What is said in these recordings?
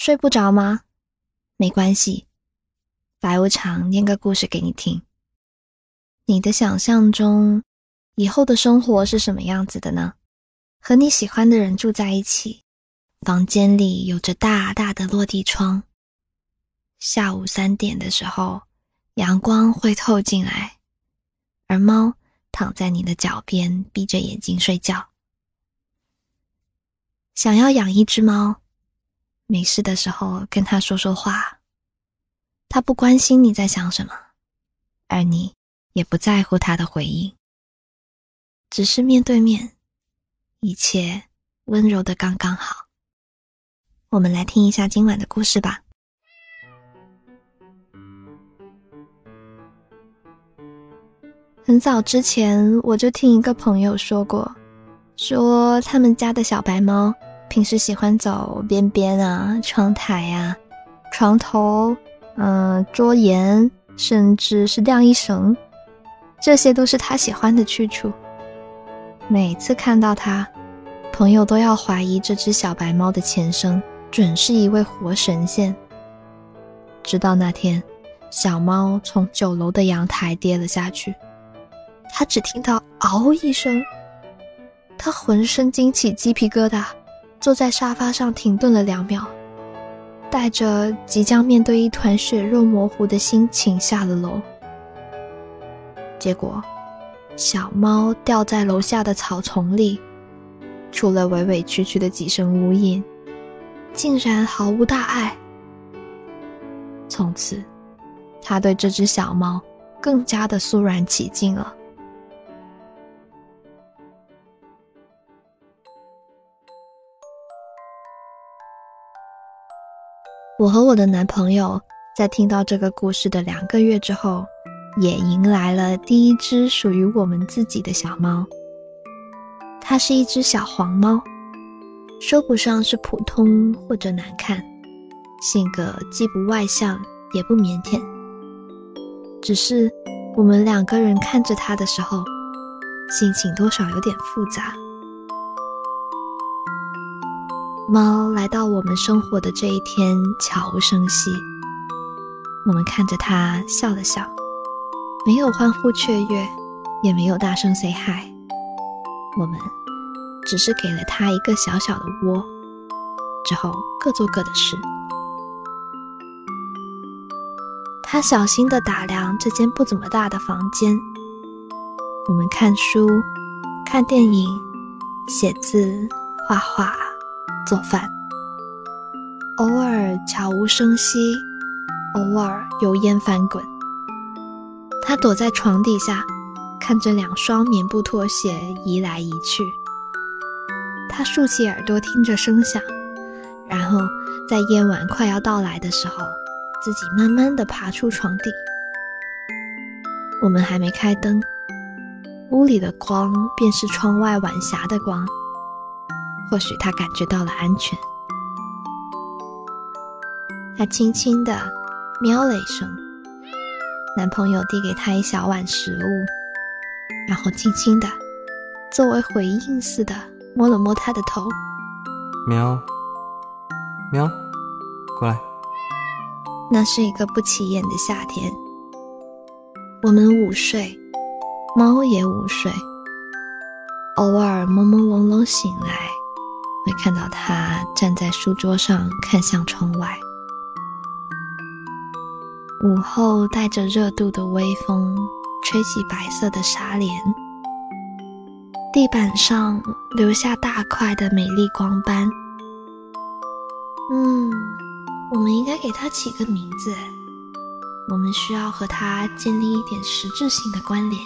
睡不着吗？没关系，白无常念个故事给你听。你的想象中，以后的生活是什么样子的呢？和你喜欢的人住在一起，房间里有着大大的落地窗。下午三点的时候，阳光会透进来，而猫躺在你的脚边，闭着眼睛睡觉。想要养一只猫。没事的时候跟他说说话，他不关心你在想什么，而你也不在乎他的回应，只是面对面，一切温柔的刚刚好。我们来听一下今晚的故事吧。很早之前我就听一个朋友说过，说他们家的小白猫。平时喜欢走边边啊、窗台呀、床头、嗯、桌沿，甚至是晾衣绳，这些都是他喜欢的去处。每次看到他，朋友都要怀疑这只小白猫的前生准是一位活神仙。直到那天，小猫从九楼的阳台跌了下去，他只听到“嗷”一声，他浑身惊起鸡皮疙瘩。坐在沙发上停顿了两秒，带着即将面对一团血肉模糊的心情下了楼。结果，小猫掉在楼下的草丛里，除了委委屈屈的几声呜咽，竟然毫无大碍。从此，他对这只小猫更加的肃然起敬了。我和我的男朋友在听到这个故事的两个月之后，也迎来了第一只属于我们自己的小猫。它是一只小黄猫，说不上是普通或者难看，性格既不外向也不腼腆。只是我们两个人看着它的时候，心情多少有点复杂。猫来到我们生活的这一天，悄无声息。我们看着它笑了笑，没有欢呼雀跃，也没有大声 say hi。我们只是给了它一个小小的窝，之后各做各的事。它小心地打量这间不怎么大的房间。我们看书、看电影、写字、画画。做饭，偶尔悄无声息，偶尔油烟翻滚。他躲在床底下，看着两双棉布拖鞋移来移去。他竖起耳朵听着声响，然后在夜晚快要到来的时候，自己慢慢的爬出床底。我们还没开灯，屋里的光便是窗外晚霞的光。或许他感觉到了安全，他轻轻的喵了一声。男朋友递给他一小碗食物，然后轻轻的，作为回应似的摸了摸他的头。喵，喵，过来。那是一个不起眼的夏天，我们午睡，猫也午睡，偶尔朦朦胧胧醒来。会看到他站在书桌上，看向窗外。午后带着热度的微风，吹起白色的纱帘，地板上留下大块的美丽光斑。嗯，我们应该给它起个名字。我们需要和它建立一点实质性的关联。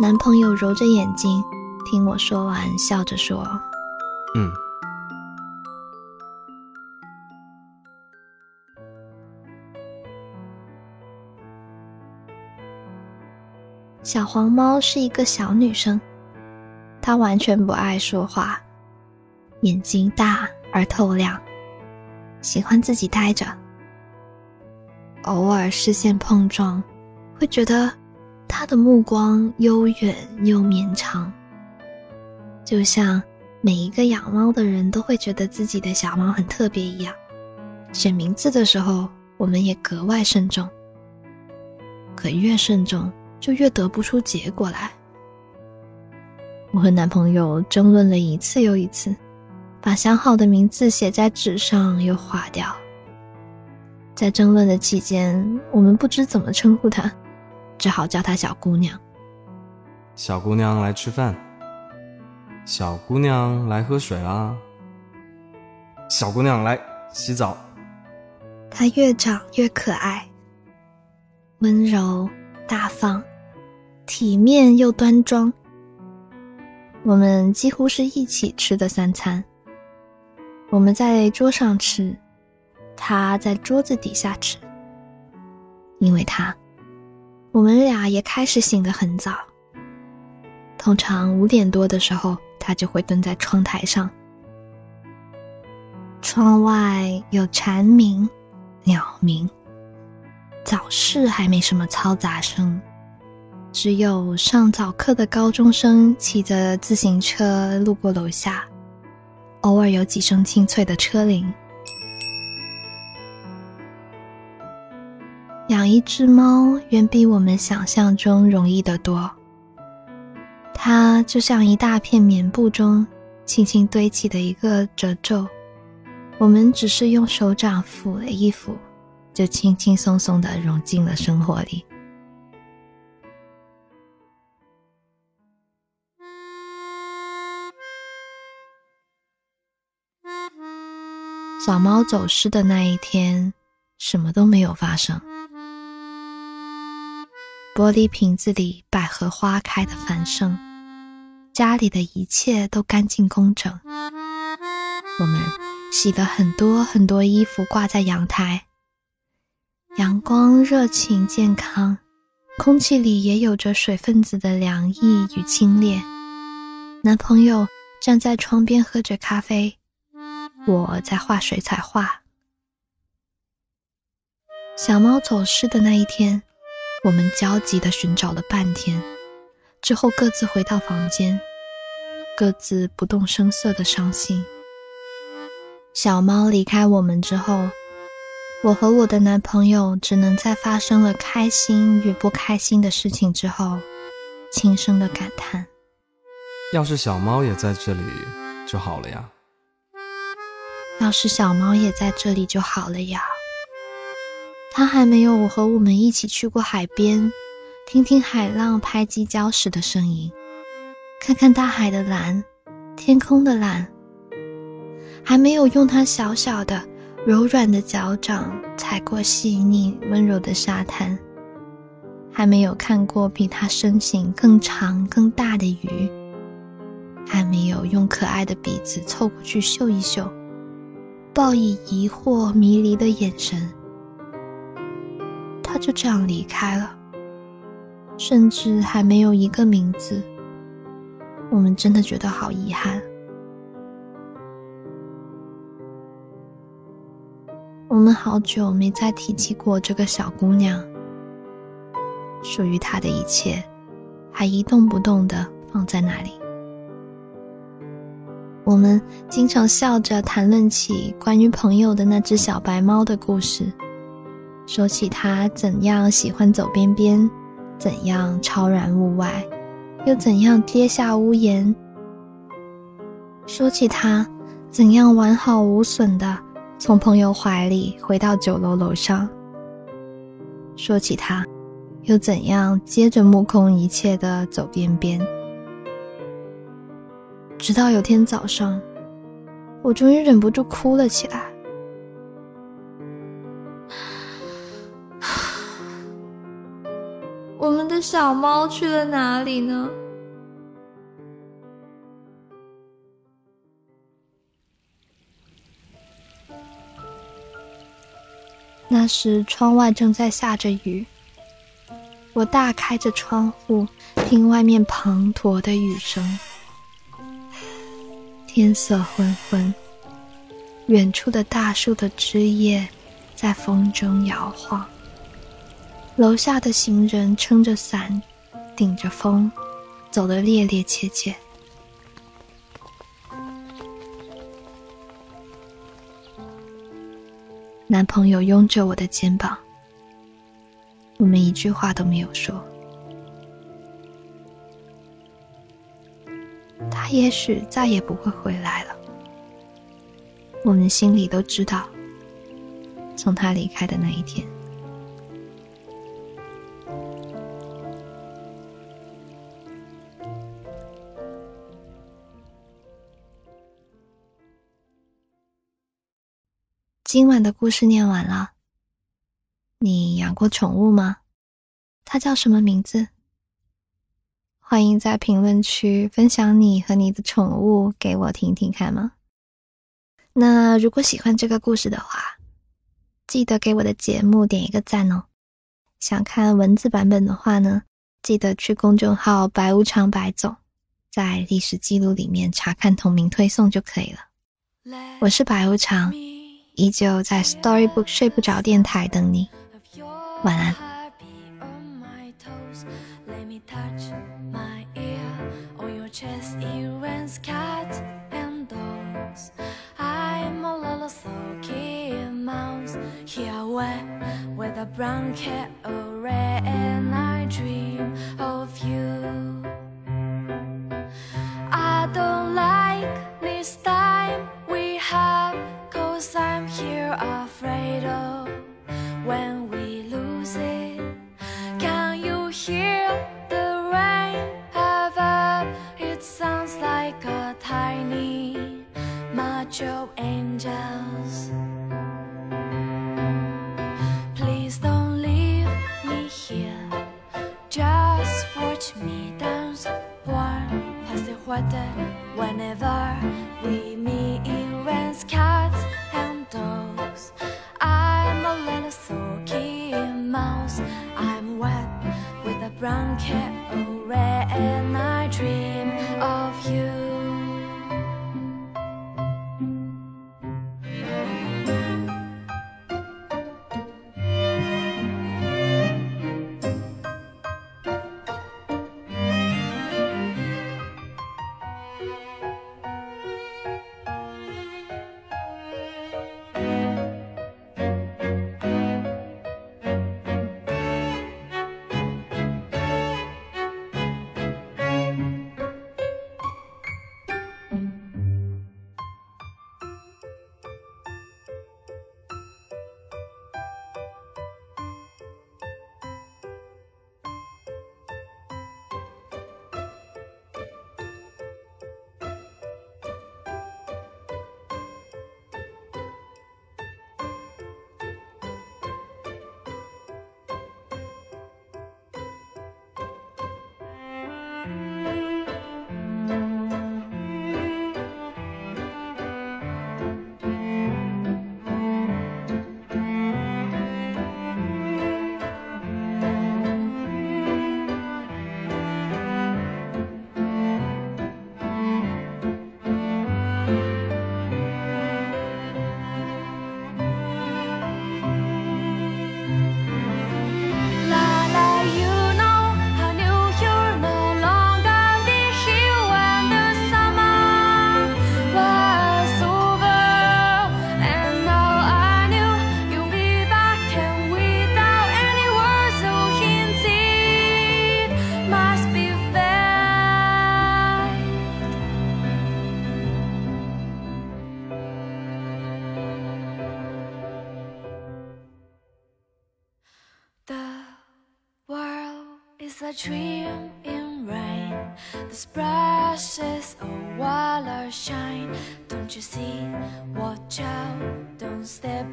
男朋友揉着眼睛，听我说完，笑着说。嗯，小黄猫是一个小女生，她完全不爱说话，眼睛大而透亮，喜欢自己呆着。偶尔视线碰撞，会觉得她的目光悠远又绵长，就像。每一个养猫的人都会觉得自己的小猫很特别一样。选名字的时候，我们也格外慎重。可越慎重，就越得不出结果来。我和男朋友争论了一次又一次，把想好的名字写在纸上又划掉。在争论的期间，我们不知怎么称呼她，只好叫她小姑娘。小姑娘来吃饭，小姑娘来喝水啦，小姑娘来洗澡。她越长越可爱，温柔大方，体面又端庄。我们几乎是一起吃的三餐。我们在桌上吃，他在桌子底下吃。因为他，我们俩也开始醒得很早。通常五点多的时候，他就会蹲在窗台上。窗外有蝉鸣、鸟鸣，早市还没什么嘈杂声。只有上早课的高中生骑着自行车路过楼下，偶尔有几声清脆的车铃。养一只猫远比我们想象中容易得多。它就像一大片棉布中轻轻堆起的一个褶皱，我们只是用手掌抚了一抚，就轻轻松松的融进了生活里。小猫走失的那一天，什么都没有发生。玻璃瓶子里百合花开的繁盛，家里的一切都干净工整。我们洗了很多很多衣服挂在阳台，阳光热情健康，空气里也有着水分子的凉意与清冽。男朋友站在窗边喝着咖啡。我在画水彩画。小猫走失的那一天，我们焦急地寻找了半天，之后各自回到房间，各自不动声色的伤心。小猫离开我们之后，我和我的男朋友只能在发生了开心与不开心的事情之后，轻声的感叹：“要是小猫也在这里就好了呀。”要是小猫也在这里就好了呀。它还没有我和我们一起去过海边，听听海浪拍击礁石的声音，看看大海的蓝，天空的蓝。还没有用它小小的、柔软的脚掌踩过细腻温柔的沙滩，还没有看过比它身形更长更大的鱼，还没有用可爱的鼻子凑过去嗅一嗅。报以疑惑迷离的眼神，他就这样离开了，甚至还没有一个名字。我们真的觉得好遗憾。我们好久没再提起过这个小姑娘，属于她的一切，还一动不动的放在那里。我们经常笑着谈论起关于朋友的那只小白猫的故事，说起它怎样喜欢走边边，怎样超然物外，又怎样跌下屋檐；说起他怎样完好无损的从朋友怀里回到酒楼楼上；说起他又怎样接着目空一切的走边边。直到有天早上，我终于忍不住哭了起来。小猫去了哪里呢？那时窗外正在下着雨，我大开着窗户，听外面滂沱的雨声。天色昏昏，远处的大树的枝叶在风中摇晃。楼下的行人撑着伞，顶着风，走得趔趔切切。男朋友拥着我的肩膀，我们一句话都没有说。他也许再也不会回来了，我们心里都知道。从他离开的那一天。今晚的故事念完了。你养过宠物吗？它叫什么名字？欢迎在评论区分享你和你的宠物给我听听看吗？那如果喜欢这个故事的话，记得给我的节目点一个赞哦。想看文字版本的话呢，记得去公众号“白无常白总”在历史记录里面查看同名推送就可以了。我是白无常。依旧在 Storybook 睡不着电台等你，晚安。not your angels. Splashes of water shine. Don't you see? Watch out, don't step